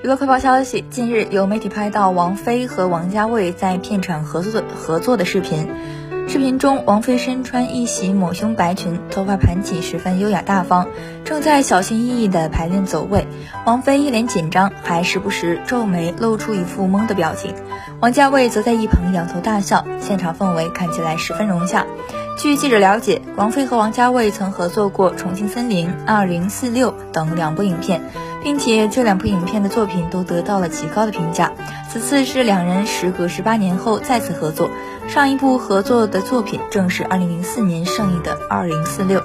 娱乐快报消息：近日有媒体拍到王菲和王家卫在片场合作的合作的视频。视频中，王菲身穿一袭抹胸白裙，头发盘起，十分优雅大方，正在小心翼翼地排练走位。王菲一脸紧张，还时不时皱眉，露出一副懵的表情。王家卫则在一旁仰头大笑，现场氛围看起来十分融洽。据记者了解，王菲和王家卫曾合作过《重庆森林》《二零四六》等两部影片，并且这两部影片的作品都得到了极高的评价。此次是两人时隔十八年后再次合作，上一部合作的作品正是二零零四年上映的《二零四六》。